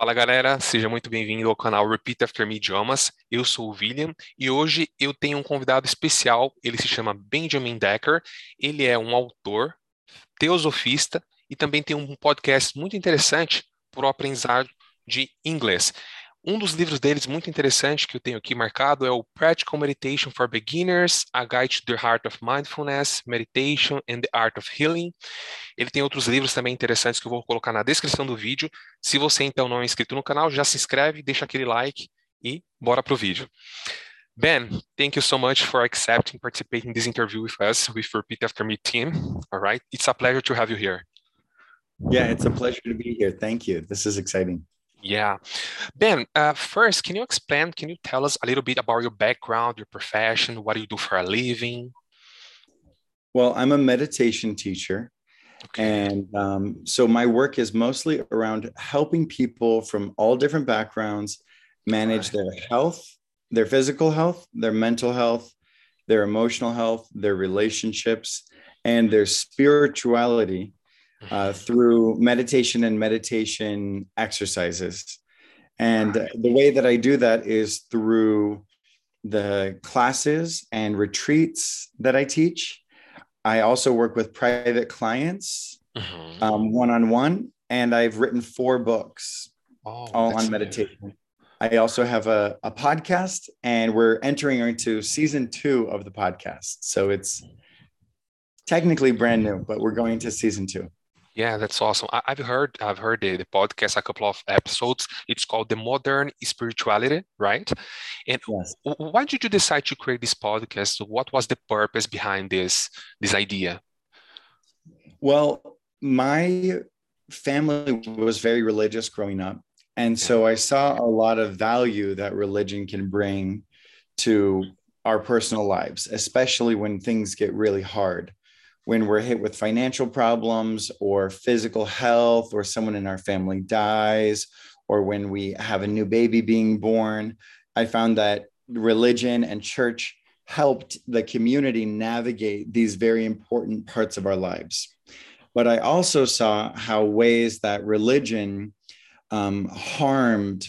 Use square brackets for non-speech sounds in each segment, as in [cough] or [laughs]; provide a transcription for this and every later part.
Fala galera, seja muito bem-vindo ao canal Repeat After Me Idiomas. Eu sou o William e hoje eu tenho um convidado especial. Ele se chama Benjamin Decker. Ele é um autor, teosofista e também tem um podcast muito interessante para o aprendizado de inglês. Um dos livros deles muito interessante que eu tenho aqui marcado é o Practical Meditation for Beginners, A Guide to the Heart of Mindfulness, Meditation and the Art of Healing. Ele tem outros livros também interessantes que eu vou colocar na descrição do vídeo. Se você então não é inscrito no canal, já se inscreve, deixa aquele like e bora pro vídeo. Ben, thank you so much for accepting participating in this interview with us with Repeat After Me team. All right, it's a pleasure to have you here. Yeah, it's a pleasure to be here. Thank you. This is exciting. Yeah. Ben, uh, first, can you explain, can you tell us a little bit about your background, your profession, what do you do for a living? Well, I'm a meditation teacher. Okay. And um, so my work is mostly around helping people from all different backgrounds manage right. their health, their physical health, their mental health, their emotional health, their relationships, and their spirituality uh, through meditation and meditation exercises. And the way that I do that is through the classes and retreats that I teach. I also work with private clients one on one, and I've written four books oh, all on meditation. Good. I also have a, a podcast, and we're entering into season two of the podcast. So it's technically brand new, but we're going to season two. Yeah, that's awesome. I, have heard I've heard the, the, podcast a couple of episodes. It's called the Modern Spirituality, right? And yes. why did you decide to create this podcast? What was the purpose behind this this idea? Well, my family was very religious growing up, and so mm-hmm. I saw a lot of value that religion can bring to our personal lives, especially when things get really hard when we're hit with financial problems or physical health or someone in our family dies or when we have a new baby being born i found that religion and church helped the community navigate these very important parts of our lives. But i also saw how ways that religion um, harmed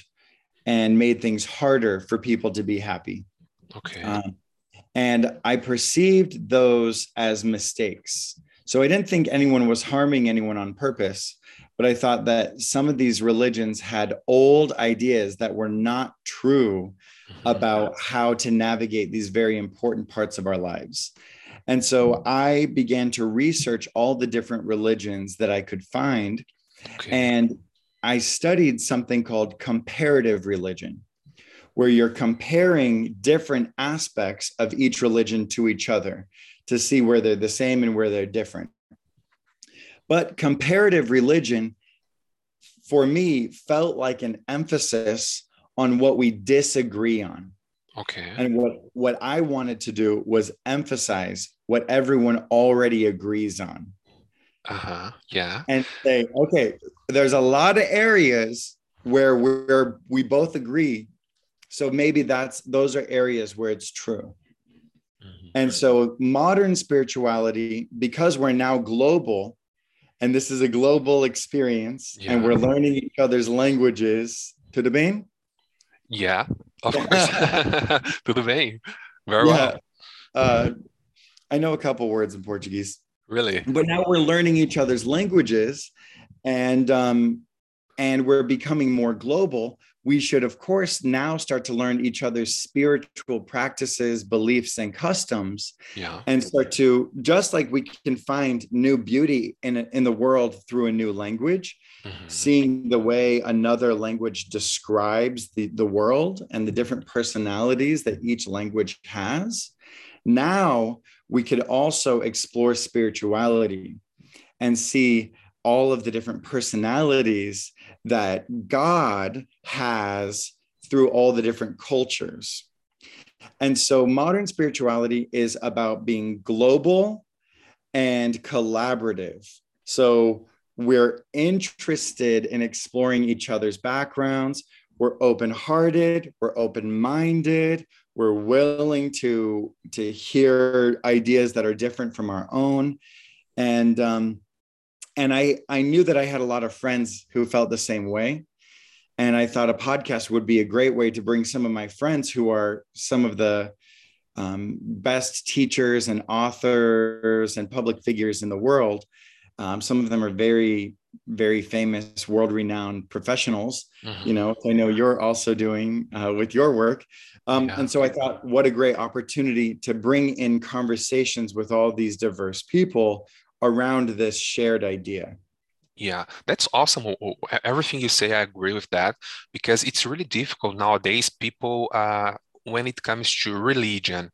and made things harder for people to be happy. Okay. Um, and I perceived those as mistakes. So I didn't think anyone was harming anyone on purpose, but I thought that some of these religions had old ideas that were not true [laughs] about how to navigate these very important parts of our lives. And so I began to research all the different religions that I could find. Okay. And I studied something called comparative religion where you're comparing different aspects of each religion to each other to see where they're the same and where they're different. But comparative religion, for me, felt like an emphasis on what we disagree on. Okay. And what, what I wanted to do was emphasize what everyone already agrees on. Uh huh. Yeah. And say, okay, there's a lot of areas where we're, we both agree so maybe that's those are areas where it's true. Mm-hmm. And so modern spirituality, because we're now global, and this is a global experience, yeah. and we're learning each other's languages. To the bem? Yeah, of course. [laughs] Tudo bem. Very yeah. well. Uh, I know a couple words in Portuguese. Really? But now we're learning each other's languages, and um, and we're becoming more global we should, of course, now start to learn each other's spiritual practices, beliefs, and customs, yeah. and start to just like we can find new beauty in in the world through a new language, mm-hmm. seeing the way another language describes the the world and the different personalities that each language has. Now we could also explore spirituality and see all of the different personalities that God has through all the different cultures. And so modern spirituality is about being global and collaborative. So we're interested in exploring each other's backgrounds. We're open hearted, we're open minded, we're willing to, to hear ideas that are different from our own. And um, and I I knew that I had a lot of friends who felt the same way. And I thought a podcast would be a great way to bring some of my friends who are some of the um, best teachers and authors and public figures in the world. Um, some of them are very, very famous, world renowned professionals, mm-hmm. you know, I know you're also doing uh, with your work. Um, yeah. And so I thought, what a great opportunity to bring in conversations with all these diverse people around this shared idea. Yeah, that's awesome. Everything you say, I agree with that because it's really difficult nowadays. People, uh, when it comes to religion,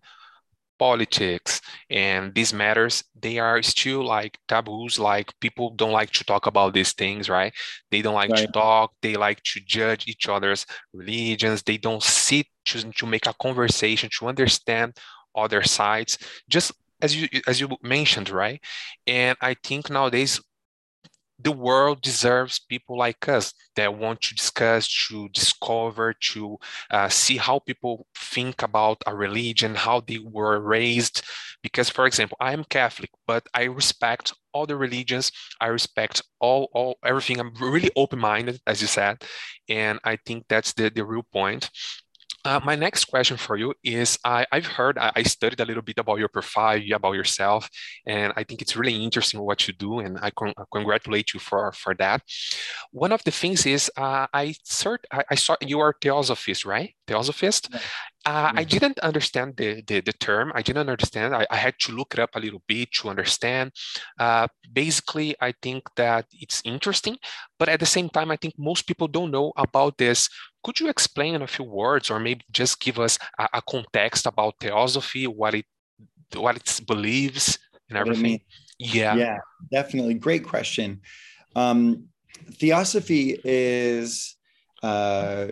politics, and these matters, they are still like taboos. Like people don't like to talk about these things, right? They don't like right. to talk. They like to judge each other's religions. They don't sit to, to make a conversation to understand other sides. Just as you as you mentioned, right? And I think nowadays the world deserves people like us that want to discuss, to discover, to uh, see how people think about a religion, how they were raised. Because, for example, I am Catholic, but I respect all the religions. I respect all, all everything. I'm really open-minded, as you said, and I think that's the the real point. Uh, my next question for you is I, have heard, I, I, studied a little bit about your profile, about yourself, and I think it's really interesting what you do, and I con- congratulate you for, for that. One of the things is uh, I, cert- I, I saw you are theosophist, right? Theosophist. Uh, I didn't understand the, the, the, term. I didn't understand. I, I, had to look it up a little bit to understand. Uh, basically, I think that it's interesting, but at the same time, I think most people don't know about this. Could you explain in a few words, or maybe just give us a, a context about theosophy, what it what it believes, and everything? Yeah, yeah, definitely. Great question. Um, theosophy is uh,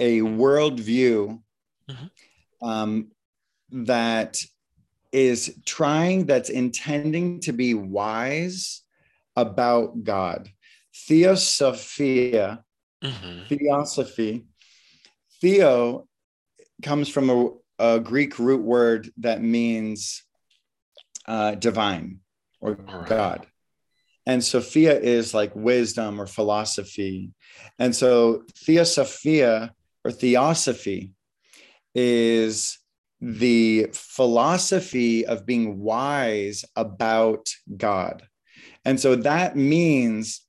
a worldview mm-hmm. um, that is trying, that's intending to be wise about God. Theosophia, mm-hmm. theosophy, theo comes from a, a, Greek root word that means uh, divine or right. God. And Sophia is like wisdom or philosophy. And so Theosophia or theosophy is the philosophy of being wise about God. And so that means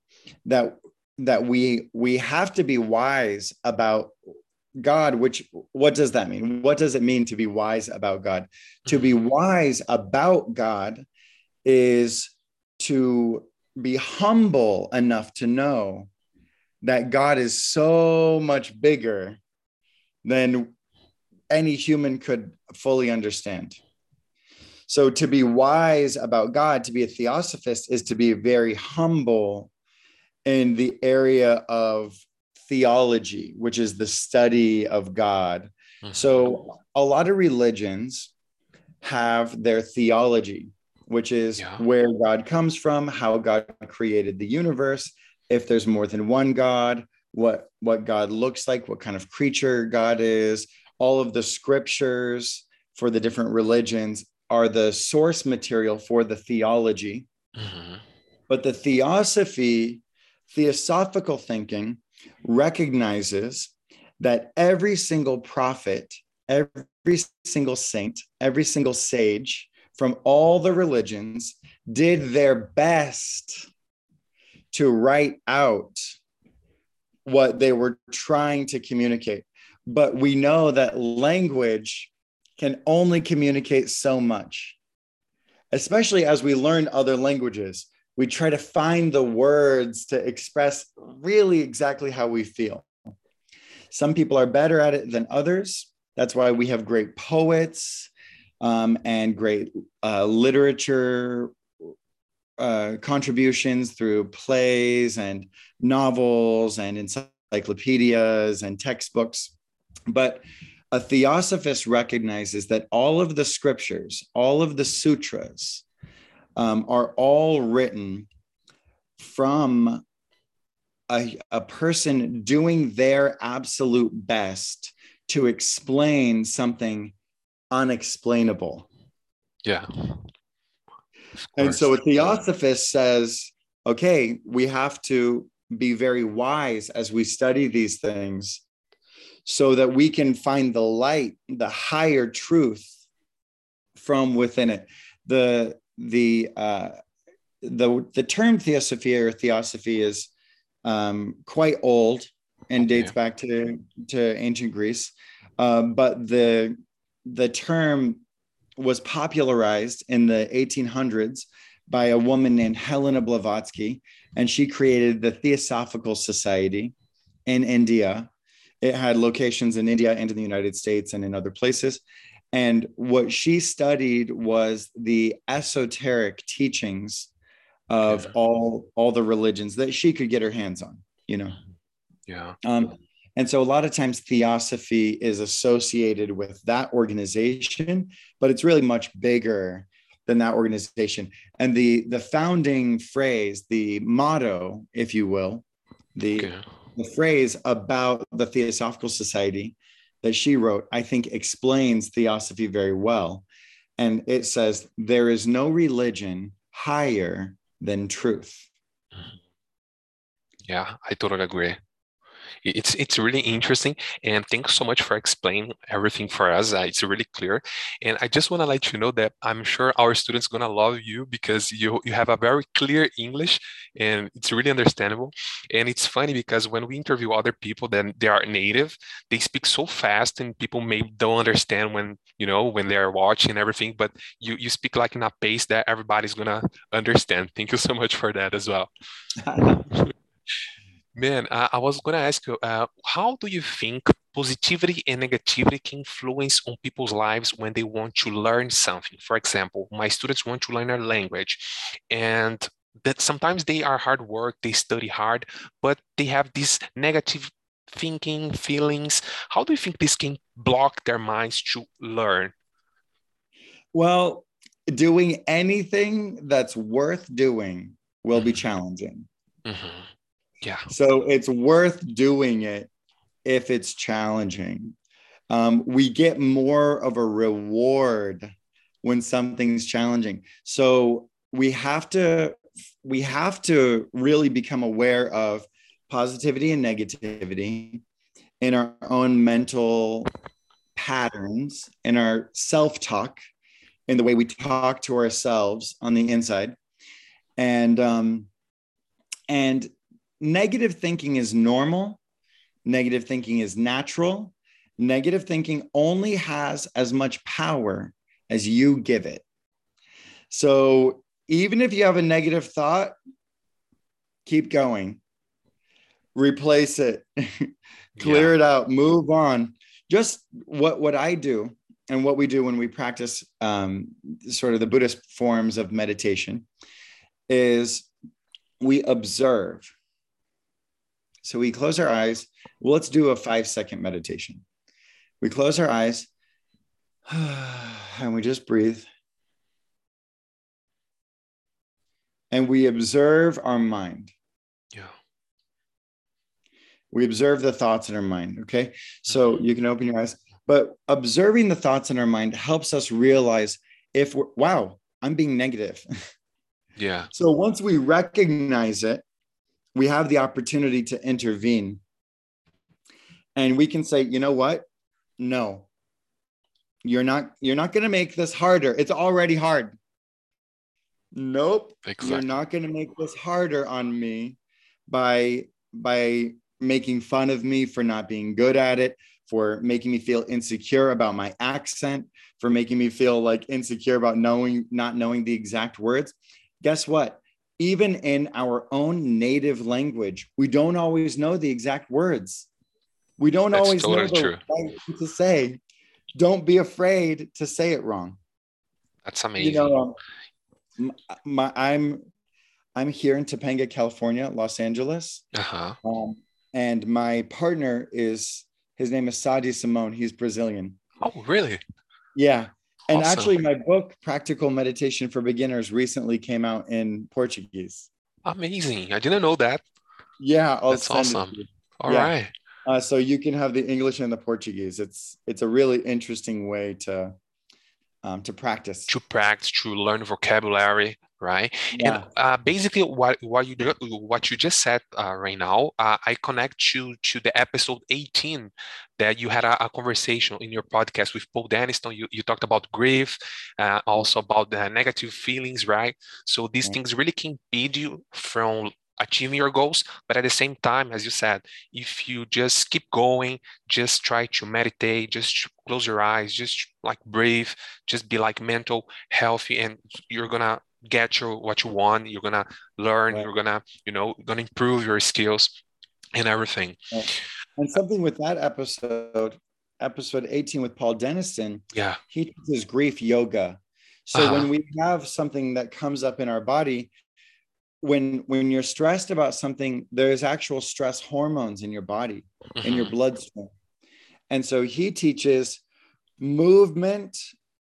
that that we we have to be wise about God, which what does that mean? What does it mean to be wise about God? To be mm-hmm. wise about God is to be humble enough to know that God is so much bigger than any human could fully understand. So, to be wise about God, to be a theosophist, is to be very humble in the area of theology, which is the study of God. Mm-hmm. So, a lot of religions have their theology, which is yeah. where God comes from, how God created the universe, if there's more than one God, what what God looks like, what kind of creature God is. All of the scriptures for the different religions are the source material for the theology. Mm-hmm. But the theosophy, theosophical thinking, recognizes that every single prophet, every single saint, every single sage from all the religions did their best to write out what they were trying to communicate. But we know that language can only communicate so much, especially as we learn other languages. We try to find the words to express really exactly how we feel. Some people are better at it than others. That's why we have great poets um, and great uh, literature uh, contributions through plays and novels and encyclopedias and textbooks. But a theosophist recognizes that all of the scriptures, all of the sutras, um, are all written from a, a person doing their absolute best to explain something unexplainable. Yeah. And so a theosophist says, okay, we have to be very wise as we study these things so that we can find the light, the higher truth from within it. The the uh, the the term theosophy or theosophy is um, quite old and dates back to to ancient Greece, um, but the the term was popularized in the 1800s by a woman named Helena Blavatsky, and she created the Theosophical Society in India it had locations in India and in the United States and in other places. And what she studied was the esoteric teachings of yeah. all all the religions that she could get her hands on, you know. Yeah. Um, and so a lot of times theosophy is associated with that organization, but it's really much bigger than that organization. And the the founding phrase, the motto, if you will, the okay the phrase about the Theosophical Society that she wrote, I think explains theosophy very well. And it says, There is no religion higher than truth. Mm-hmm. Yeah, I totally agree it's it's really interesting and thanks so much for explaining everything for us uh, it's really clear and i just want to let you know that i'm sure our students to love you because you you have a very clear english and it's really understandable and it's funny because when we interview other people then they are native they speak so fast and people may don't understand when you know when they're watching everything but you you speak like in a pace that everybody's to understand. Thank you so much for that as well [laughs] Man, uh, I was going to ask you, uh, how do you think positivity and negativity can influence on people's lives when they want to learn something? For example, my students want to learn a language, and that sometimes they are hard work, they study hard, but they have this negative thinking, feelings. How do you think this can block their minds to learn? Well, doing anything that's worth doing will be mm-hmm. challenging. Mm-hmm. Yeah. So it's worth doing it if it's challenging. Um, we get more of a reward when something's challenging. So we have to we have to really become aware of positivity and negativity in our own mental patterns in our self-talk in the way we talk to ourselves on the inside and um and negative thinking is normal, negative thinking is natural. Negative thinking only has as much power as you give it. So even if you have a negative thought, keep going, replace it, [laughs] clear yeah. it out, move on. Just what, what I do and what we do when we practice um, sort of the Buddhist forms of meditation is we observe so we close our eyes. Well, let's do a five second meditation. We close our eyes [sighs] and we just breathe. And we observe our mind. Yeah. We observe the thoughts in our mind. Okay. So mm-hmm. you can open your eyes, but observing the thoughts in our mind helps us realize if we're, wow, I'm being negative. [laughs] Yeah. So once we recognize it, we have the opportunity to intervene. And we can say, you know what? No. You're not you're not going to make this harder. It's already hard. Nope. Exactly. You're not going to make this harder on me by by making fun of me for not being good at it, for making me feel insecure about my accent, for making me feel like insecure about knowing not knowing the exact words. Guess what? Even in our own native language, we don't always know the exact words. We don't That's always totally know the true. right to say. Don't be afraid to say it wrong. That's amazing. You know, um, my, I'm I'm here in Topanga, California, Los Angeles. Uh-huh. Um, and my partner is his name is Sadi Simone. He's Brazilian. Oh, really? Yeah. And awesome. actually, my book, Practical Meditation for Beginners, recently came out in Portuguese. Amazing. I didn't know that. Yeah. I'll That's awesome. All yeah. right. Uh, so you can have the English and the Portuguese. It's it's a really interesting way to um, to practice. To practice, to learn vocabulary. Right? Yeah. And uh, basically, what what you do, what you just said uh, right now, uh, I connect you to the episode 18 that you had a, a, conversation in your podcast with Paul Denniston. You you talked about grief, uh, also about the negative feelings, right? So these things really can impede you from achieving your goals but at the same time as you said if you just keep going just try to meditate just close your eyes just like breathe just be like mental healthy and you're gonna get your what you want you're gonna learn right. you're gonna you know gonna improve your skills and everything and something with that episode episode 18 with paul denniston yeah he teaches grief yoga so uh-huh. when we have something that comes up in our body when when you're stressed about something there's actual stress hormones in your body mm-hmm. in your mm-hmm. bloodstream and so he teaches movement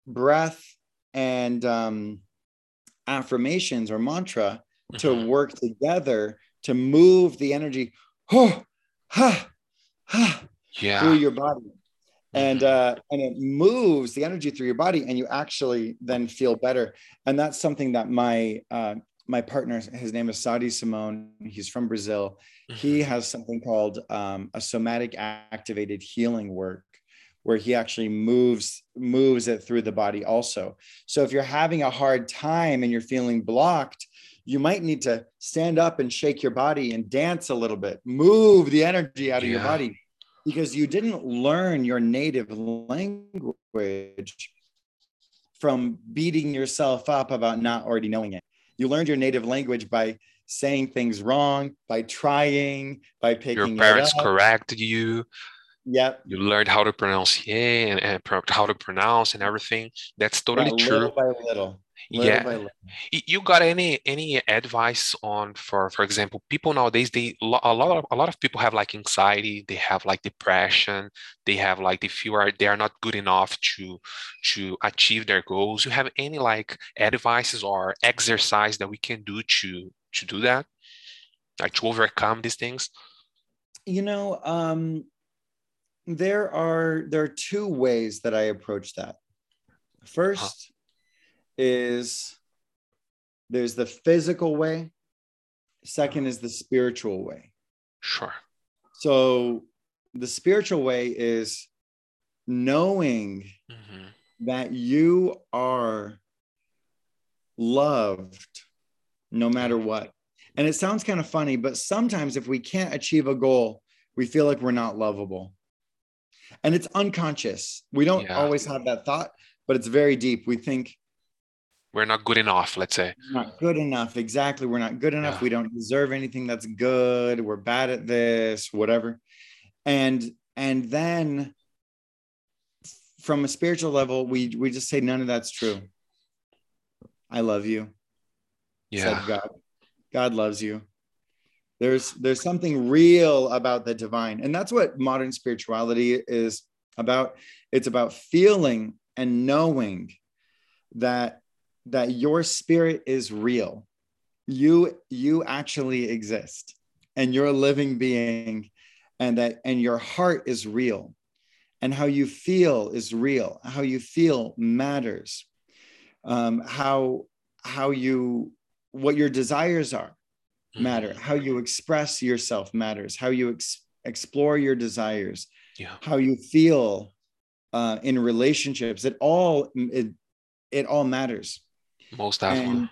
breath and um, affirmations or mantra mm-hmm. to work together to move the energy oh, ha, ha, yeah. through your body and mm-hmm. uh, and it moves the energy through your body and you actually then feel better and that's something that my uh, my partner, his name is Sadi Simone. He's from Brazil. He mm-hmm. has something called um, a somatic activated healing work, where he actually moves moves it through the body also. So if you're having a hard time and you're feeling blocked, you might need to stand up and shake your body and dance a little bit, move the energy out of yeah. your body, because you didn't learn your native language from beating yourself up about not already knowing it you learned your native language by saying things wrong, by trying, by picking your parents corrected you. Yep. You learned how to pronounce yeah and, and how to pronounce and everything. That's totally yeah, true. Little by little. Little yeah. By little. You got any any advice on for for example, people nowadays they a lot of a lot of people have like anxiety, they have like depression, they have like they feel are they are not good enough to to achieve their goals. You have any like advices or exercise that we can do to to do that? Like to overcome these things? You know, um there are there are two ways that I approach that. First is there's the physical way. Second is the spiritual way. Sure. So the spiritual way is knowing mm-hmm. that you are loved no matter what. And it sounds kind of funny, but sometimes if we can't achieve a goal, we feel like we're not lovable and it's unconscious. We don't yeah. always have that thought, but it's very deep. We think we're not good enough, let's say. Not good enough. Exactly. We're not good enough. Yeah. We don't deserve anything that's good. We're bad at this, whatever. And and then from a spiritual level, we we just say none of that's true. I love you. Yeah. God. God loves you there's there's something real about the divine. And that's what modern spirituality is about. It's about feeling and knowing that that your spirit is real. You you actually exist and you're a living being and that and your heart is real. And how you feel is real. How you feel matters. Um, how how you what your desires are matter. Mm-hmm. how you express yourself matters. How you ex- explore your desires. Yeah. how you feel uh, in relationships. It all it, it all matters. Most definitely. And,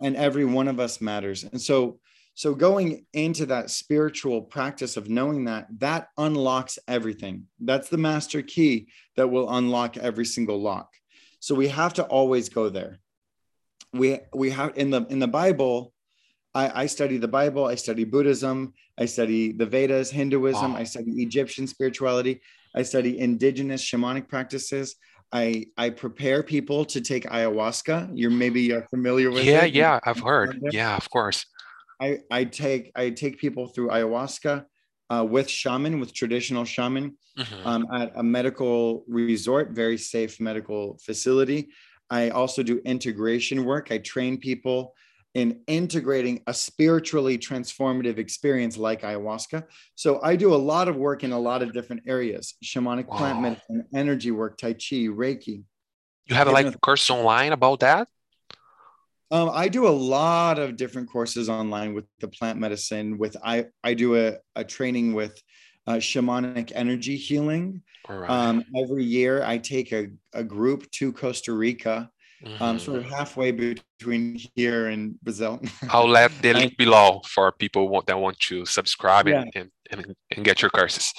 and every one of us matters. And so so going into that spiritual practice of knowing that that unlocks everything. That's the master key that will unlock every single lock. So we have to always go there. We we have in the in the bible I, I, study the Bible, I study Buddhism, I study the Vedas, Hinduism, wow. I study Egyptian spirituality, I study indigenous shamanic practices. I, I prepare people to take ayahuasca. You're maybe uh, familiar with yeah, it. Yeah, I've heard. Yeah, of course. I, I take I take people through ayahuasca uh, with shaman, with traditional shaman mm-hmm. um, at a medical resort, very safe medical facility. I also do integration work. I train people in integrating a spiritually transformative experience like ayahuasca. So I do a lot of work in a lot of different areas shamanic wow. plant medicine, energy work, Tai Chi, Reiki. You have a like course online about that? Um, I do a lot of different courses online with the plant medicine. With I, I do a, a training with uh, shamanic energy healing. Right. Um, every year, I take a, a group to Costa Rica, um, Mhm. sort of halfway between here and Brazil. [laughs] I'll let the link below for people that want to subscribe Yeah. and, and, and, and get your courses.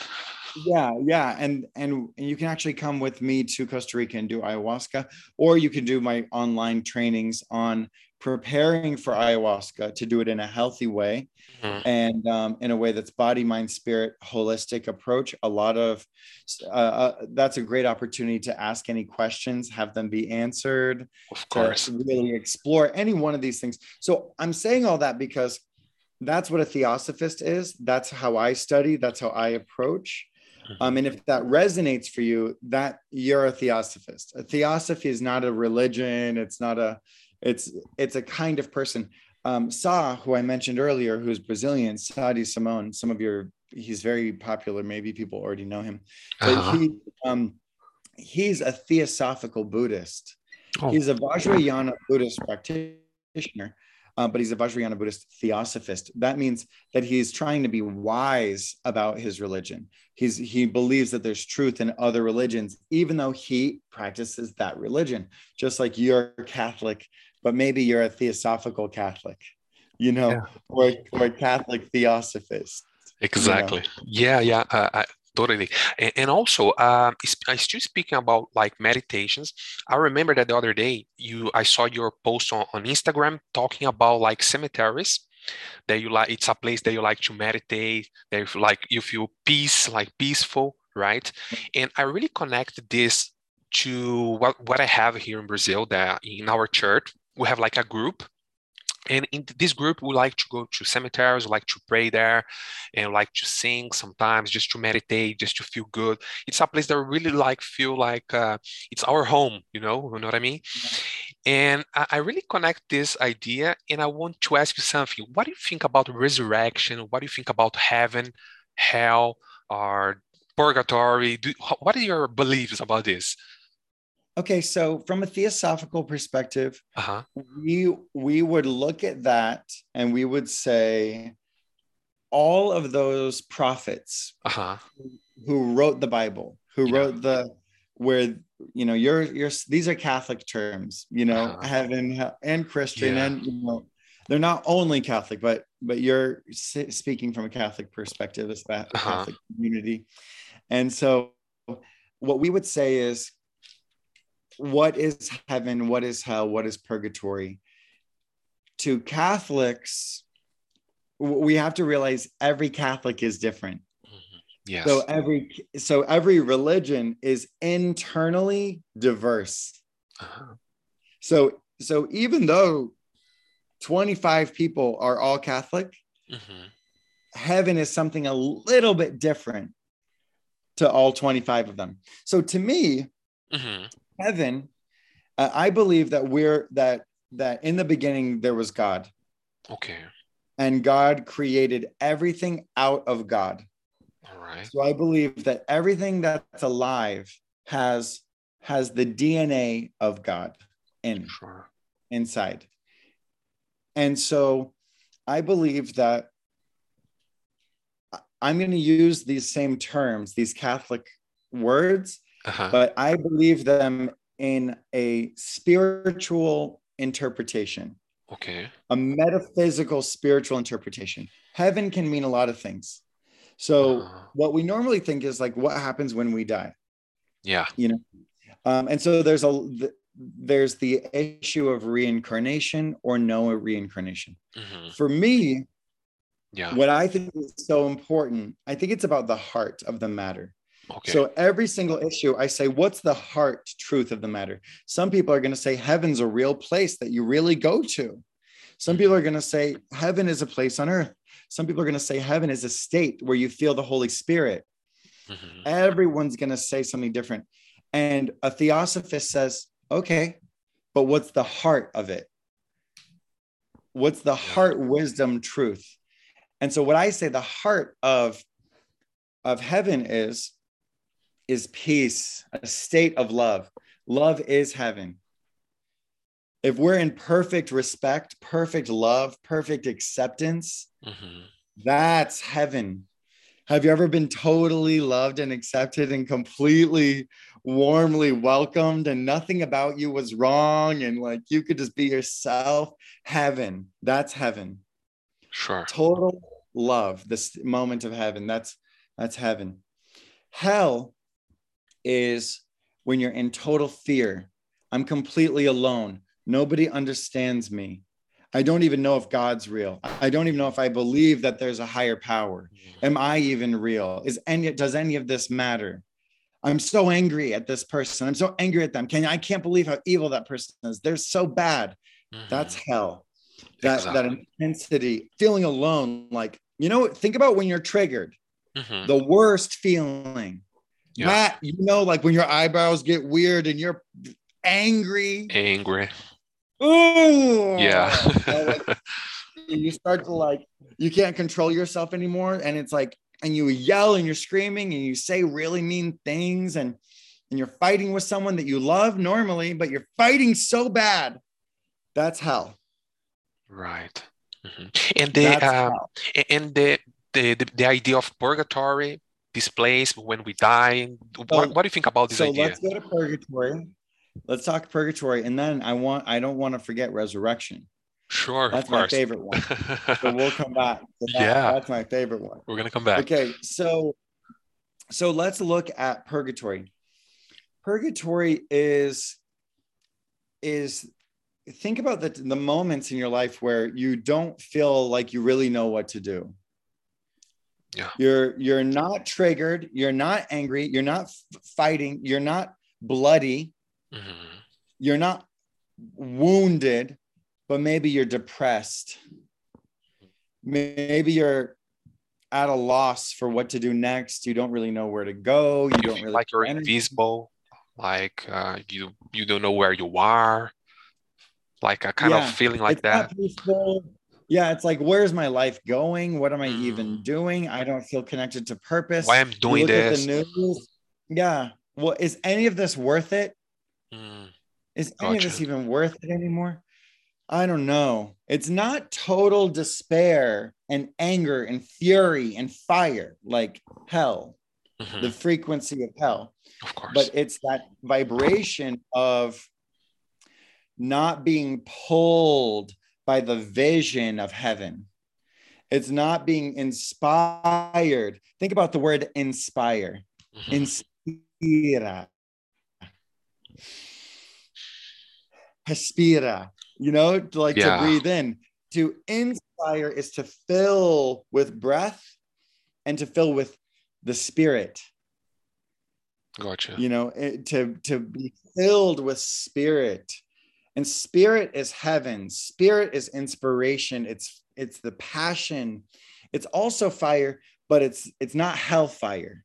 yeah yeah and and you can actually come with me to costa rica and do ayahuasca or you can do my online trainings on preparing for ayahuasca to do it in a healthy way Mhm. and um, in a way that's body mind spirit holistic approach a lot of uh, uh, that's a great opportunity to ask any questions have them be answered Of course. really explore any one of these things. So I'm saying all that because that's what a theosophist is. That's how I study. That's how I approach. Um, and if that resonates for you, that you're a theosophist. A theosophy is not a religion. It's not a. It's it's a kind of person. Um, Sa, who I mentioned earlier, who's Brazilian, Sadi Simone. Some of your he's very popular. Maybe people already know him. But Uh-huh. he um, he's a theosophical Buddhist. Oh. He's a Vajrayana Buddhist practitioner, uh, but he's a Vajrayana Buddhist theosophist. That means that he's trying to be wise about his religion. He's he believes that there's truth in other religions, even though he practices that religion. Just like you're Catholic, but maybe you're a theosophical Catholic, you know, Yeah. or or a Catholic theosophist. Exactly. Yeah, yeah, uh, I, totally. And, and also, uh, is- I still speaking about like meditations. I remember that the other day you, I saw your post on, on Instagram talking about like cemeteries that you like. It's a place that you like to meditate. That you like you feel peace, like peaceful, right? And I really connect this to what what I have here in Brazil. That in our church we have like a group. And in this group, we like to go to cemeteries, we like to pray there, and like to sing sometimes just to meditate just to feel good. It's a place that we really like feel like uh, it's our home you know you know what i mean? And I, I really connect this idea and i want to ask you something. What do you think about resurrection? What do you think about heaven hell or purgatory? Do, what are your beliefs about this Okay, so from a theosophical perspective, uh-huh we we would look at that and we would say all of those prophets uh-huh who wrote the bible who Yeah. wrote the where you know you're you're these are catholic terms you know Uh-huh. heaven and christian Yeah. and you know they're not only catholic but but you're speaking from a catholic perspective as that Uh-huh. catholic community and so what we would say is what is heaven what is hell what is purgatory to catholics we have to realize every catholic is different Mhm. yes so every so every religion is internally diverse uh-huh. so so even though 25 people are all catholic Mhm. heaven is something a little bit different to all 25 of them so to me Mhm. Heaven uh, i believe that we're that that in the beginning there was god. Okay. And god created everything out of god. All right. So i believe that everything that's alive has has the dna of god in sure. inside. And so i believe that i'm going to use these same terms these catholic words uh-huh but I believe them in a spiritual interpretation, okay a metaphysical spiritual interpretation. Heaven can mean a lot of things. So, Uh-huh. what we normally think is like what happens when we die, yeah you know? Um, and so there's a th- there's the issue of reincarnation or no reincarnation. Mhm. For me, yeah what I think is so important, I think it's about the heart of the matter. Okay So every single issue, I say, what's the heart truth of the matter? Some people are going to say heaven's a real place that you really go to. Some people are going to say heaven is a place on earth. Some people are going to say heaven is a state where you feel the Holy Spirit. Mhm. Everyone's going to say something different. And a theosophist says, okay, but what's the heart of it? What's the heart wisdom truth? And so what I say the heart of of heaven is is peace, a state of love. Love is heaven. if we're in perfect respect, perfect love, perfect acceptance, Mhm. that's heaven. Have you ever been totally loved and accepted and completely warmly welcomed and nothing about you was wrong and like you could just be yourself? Heaven. That's heaven. Sure. Total love. This moment of heaven. That's that's heaven. Hell is when you're in total fear. I'm completely alone. Nobody understands me. I don't even know if God's real. I don't even know if I believe that there's a higher power. Am I even real? Is any does any of this matter? I'm so angry at this person. I'm so angry at them. Can I can't believe how evil that person is. They're so bad. Mhm. That's hell. That that intensity, feeling alone. Like you know, think about when you're triggered. Mhm. The worst feeling. Yeah. Matt, you know, like when your eyebrows get weird and you're angry. Angry. Ooh, Yeah. [laughs] [laughs] you start to like you can't control yourself anymore and it's like and you yell and you're screaming and you say really mean things and and you're fighting with someone that you love normally but you're fighting so bad that's hell right. Mhm. And the um, and the, the the the idea of purgatory, this place when we die. What, what do you think about this so idea? let's go to purgatory let's talk purgatory and then i want i don't want to forget resurrection Sure, that's my favorite one [laughs] so we'll come back that. Yeah. that's my favorite one We're gonna come back. Okay, so so let's look at purgatory. Purgatory is is think about the the moments in your life where you don't feel like you really know what to do. Yeah. You're you're not triggered, you're not angry, you're not fighting, you're not bloody, Mhm. you're not wounded, but maybe you're depressed. Maybe you're at a loss for what to do next. You don't really know where to go. You You don't really like you're energy. invisible, like uh, you you don't know where you are, like a kind Yeah, of feeling like that. peaceful. Yeah, it's like, where's my life going? What am I even Mm. doing? I don't feel connected to purpose. Why I'm You doing look at this? the news. Yeah. Well, is any of this worth it? Mm, Is any of this even worth it anymore? I don't know. It's not total despair and anger and fury and fire like hell, mhm, the frequency of hell, Of course. but it's that vibration of not being pulled by the vision of heaven. It's not being inspired. Think about the word inspire. Mhm. Inspira. Respira. You know, to like Yeah. to breathe in. To inspire is to fill with breath and to fill with the spirit. Gotcha. You know, to to be filled with spirit. And spirit is heaven. Spirit is inspiration. It's it's the passion. It's also fire, but it's it's not hellfire.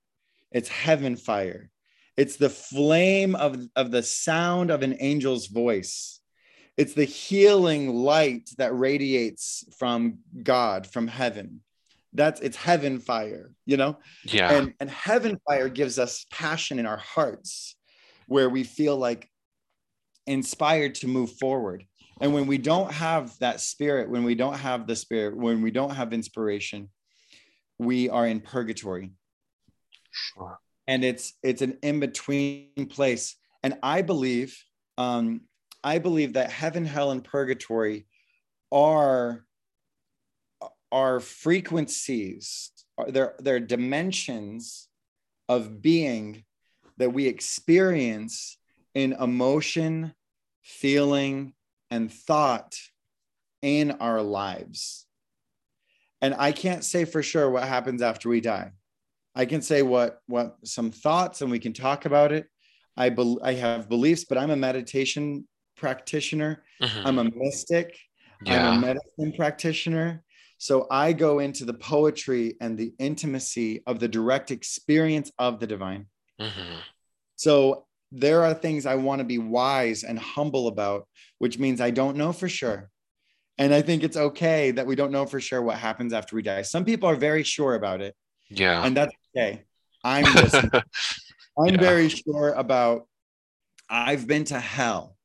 It's heaven fire. It's the flame of, of the sound of an angel's voice. It's the healing light that radiates from God, from heaven. That's it's heaven fire, you know? Yeah. And and heaven fire gives us passion in our hearts where we feel like inspired to move forward. And when we don't have that spirit, when we don't have the spirit, when we don't have inspiration, we are in purgatory Sure. and it's it's an in-between place and i believe um i believe that heaven hell and purgatory are are frequencies are they're, they're dimensions of being that we experience in emotion feeling and thought in our lives and i can't say for sure what happens after we die I can say what what some thoughts and we can talk about it. I bel I have beliefs, but I'm a meditation practitioner. Mhm. I'm a mystic. I'm a Yeah. medicine practitioner. So I go into the poetry and the intimacy of the direct experience of the divine. Mhm. So there are things I want to be wise and humble about, which means I don't know for sure. And I think it's okay that we don't know for sure what happens after we die. Some people are very sure about it, Yeah. and that's okay. I'm [laughs] just I'm Yeah. very sure about I've been to hell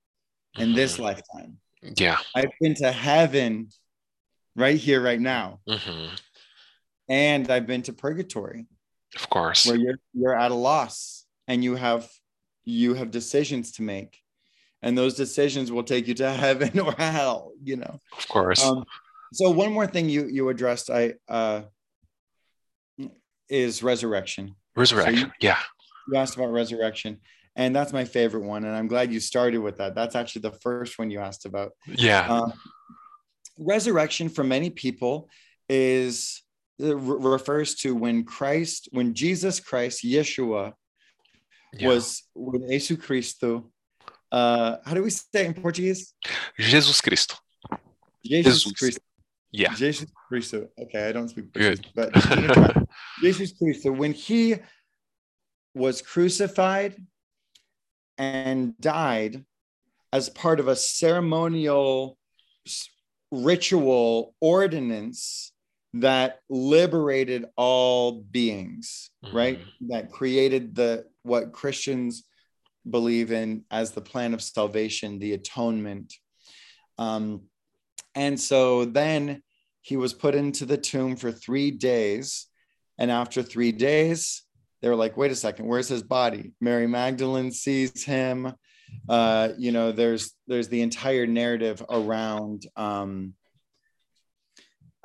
in this Mhm. lifetime. Yeah. I've been to heaven right here, right now. hmm And I've been to purgatory Of course. where you're you're at a loss and you have you have decisions to make. And those decisions will take you to [laughs] heaven or hell, you know. Of course. Um, so one more thing you you addressed I uh is resurrection. Resurrection. yeah. You asked about resurrection. And that's my favorite one. And I'm glad you started with that. That's actually the first one you asked about. Yeah. Uh, resurrection for many people is re- refers to when Christ, when Jesus Christ, Yeshua, yeah. was when Jesus Cristo. Uh, how do we say it in Portuguese? Jesus Cristo. Jesus, Jesus. Cristo. Yeah. Jesus Cristo. Okay, I don't speak Good. Portuguese, but [laughs] Jesus Cristo, when he was crucified and died as part of a ceremonial ritual ordinance that liberated all beings, right? That created the what Christians believe in as the plan of salvation, the atonement. Um, and so then he was put into the tomb for three days. And after three days, they were like, wait a second, where's his body? Mary Magdalene sees him. Uh, you know, there's there's the entire narrative around um,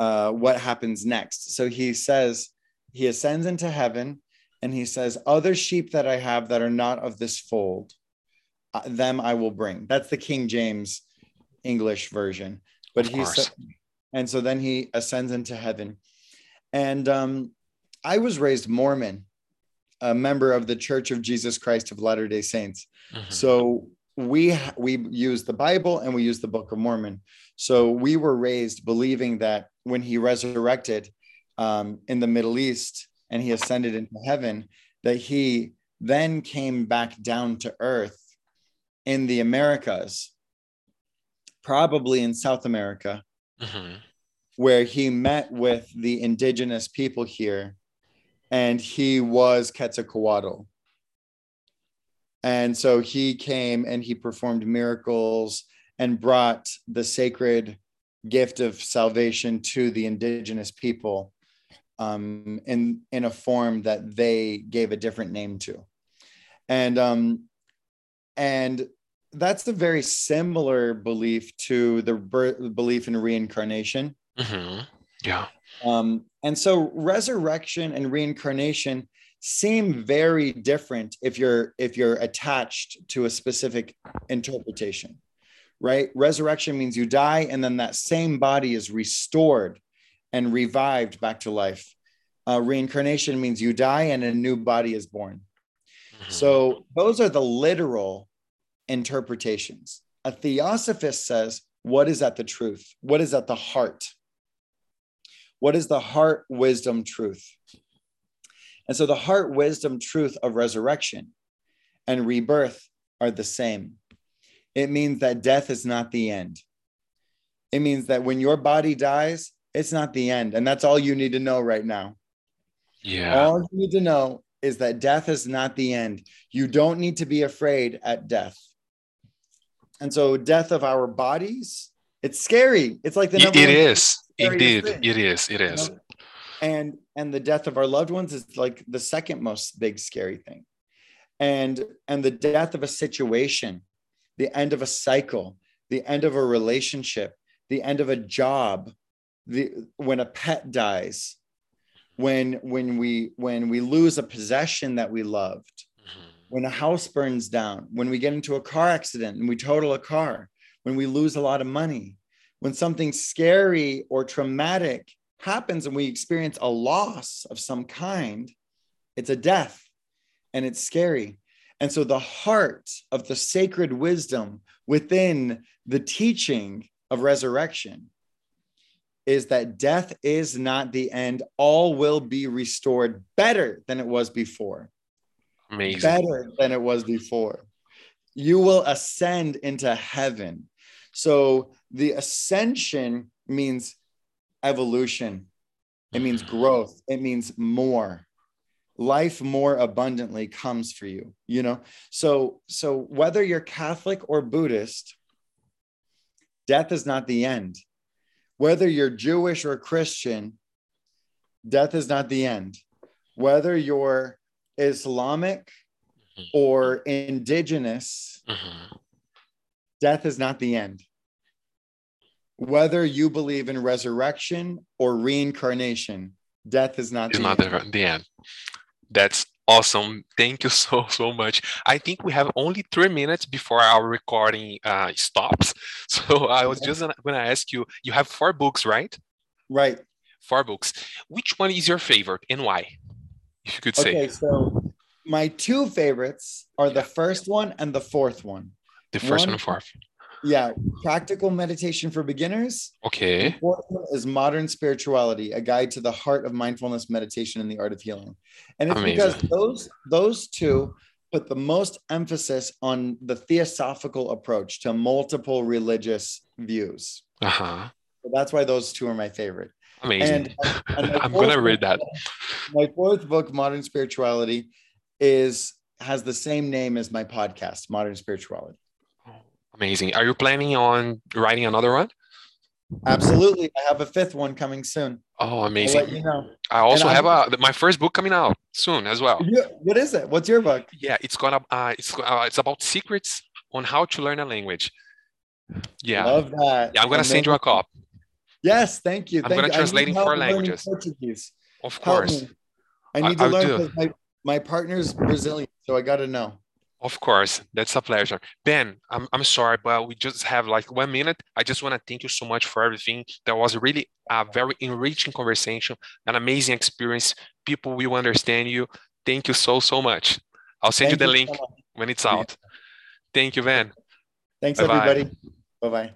uh, what happens next. So he says he ascends into heaven, and he says, "Other sheep that I have that are not of this fold, uh, them I will bring." That's the King James English version. But he said, and so then he ascends into heaven, and um, I was raised Mormon, a member of the Church of Jesus Christ of Latter Day Saints. Mhm. So we we use the Bible and we use the Book of Mormon. So we were raised believing that when he resurrected um, in the Middle East and he ascended into heaven, that he then came back down to earth in the Americas, probably in South America, Mhm. where he met with the indigenous people here and he was Quetzalcoatl. And so he came and he performed miracles and brought the sacred gift of salvation to the indigenous people um, in, in a form that they gave a different name to. And, um, and that's a very similar belief to the belief in reincarnation. Mhm. Yeah. Um, and so resurrection and reincarnation seem very different if you're if you're attached to a specific interpretation right resurrection means you die and then that same body is restored and revived back to life uh, reincarnation means you die and a new body is born Mhm. so those are the literal interpretations. A theosophist says, what is at the truth? What is at the heart? What is the heart wisdom truth? And so the heart wisdom truth of resurrection and rebirth are the same. It means that death is not the end. It means that when your body dies, it's not the end. And that's all you need to know right now. yeah. All you need to know is that death is not the end. You don't need to be afraid at death. And so, death of our bodies, it's scary. It's like the number it is. Indeed. thing, It is. It you know? And and the death of our loved ones is like the second most big scary thing. And and the death of a situation, the end of a cycle, the end of a relationship, the end of a job, the when a pet dies, when when we when we lose a possession that we loved, Mhm. when a house burns down, when we get into a car accident and we total a car, when we lose a lot of money, when something scary or traumatic happens and we experience a loss of some kind, it's a death and it's scary. And so the heart of the sacred wisdom within the teaching of resurrection is that death is not the end. All will be restored better than it was before Amazing. better than it was before. You will ascend into heaven. So the ascension means evolution, it means [sighs] growth, it means more. Life more abundantly comes for you, you know. So so whether you're Catholic or Buddhist, death is not the end. Whether you're Jewish or Christian, death is not the end. Whether you're Islamic mm-hmm. or indigenous, mm-hmm. death is not the end. Whether you believe in resurrection or reincarnation, death is not, the, not end. the end. That's awesome. Thank you [laughs] so, so much. I think we have only three minutes before our recording uh, stops. [laughs] So I was just going to ask you you have four books, right? Right. Four books. Which one is your favorite and why? If you could say. Okay, so my two favorites are the first one and the fourth one. The first one, one and fourth yeah, practical meditation for beginners. Okay. Is modern spirituality, a guide to the heart of mindfulness meditation and the art of healing. And it's Amazing. because those those two put the most emphasis on the theosophical approach to multiple religious views. Uh-huh. So that's why those two are my favorite. Amazing. And, and [laughs] I'm gonna read that. My fourth book, Modern Spirituality, is has the same name as my podcast, Modern Spirituality. Amazing. Are you planning on writing another one? Absolutely. I have a fifth one coming soon. Oh, amazing. you know. I also have a my first book coming out soon as well. what is it? What's your book? Yeah, it's gonna uh, it's uh, it's about secrets on how to learn a language. Yeah. Love that. Yeah, I'm gonna send you a copy. Yes, thank you. I'm thank gonna you. translate in four languages. Portuguese. Of course. I need I, to learn because my, my partner's Brazilian, so I gotta know. Of course, that's a pleasure. Ben, I'm, I'm sorry, but we just have like one minute. I just want to thank you so much for everything. That was really a very enriching conversation, an amazing experience. People will understand you. Thank you so, so much. I'll send thank you the link so when it's out. Thank you, Ben. Thanks, Bye-bye. everybody. Bye bye.